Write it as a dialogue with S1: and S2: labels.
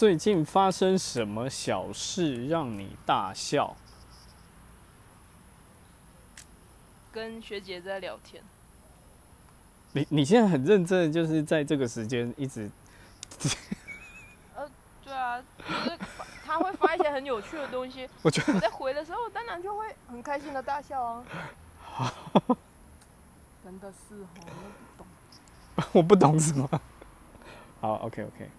S1: 最近发生什么小事让你大笑？
S2: 跟学姐在聊天，
S1: 你你现在很认真，就是在这个时间一直 呃
S2: 对啊，就是他会发一些很有趣的东西，
S1: 我觉得
S2: 我在回的时候，当然就会很开心的大笑啊。真的是哦，我不懂。
S1: 我不懂什么。好，OK OK。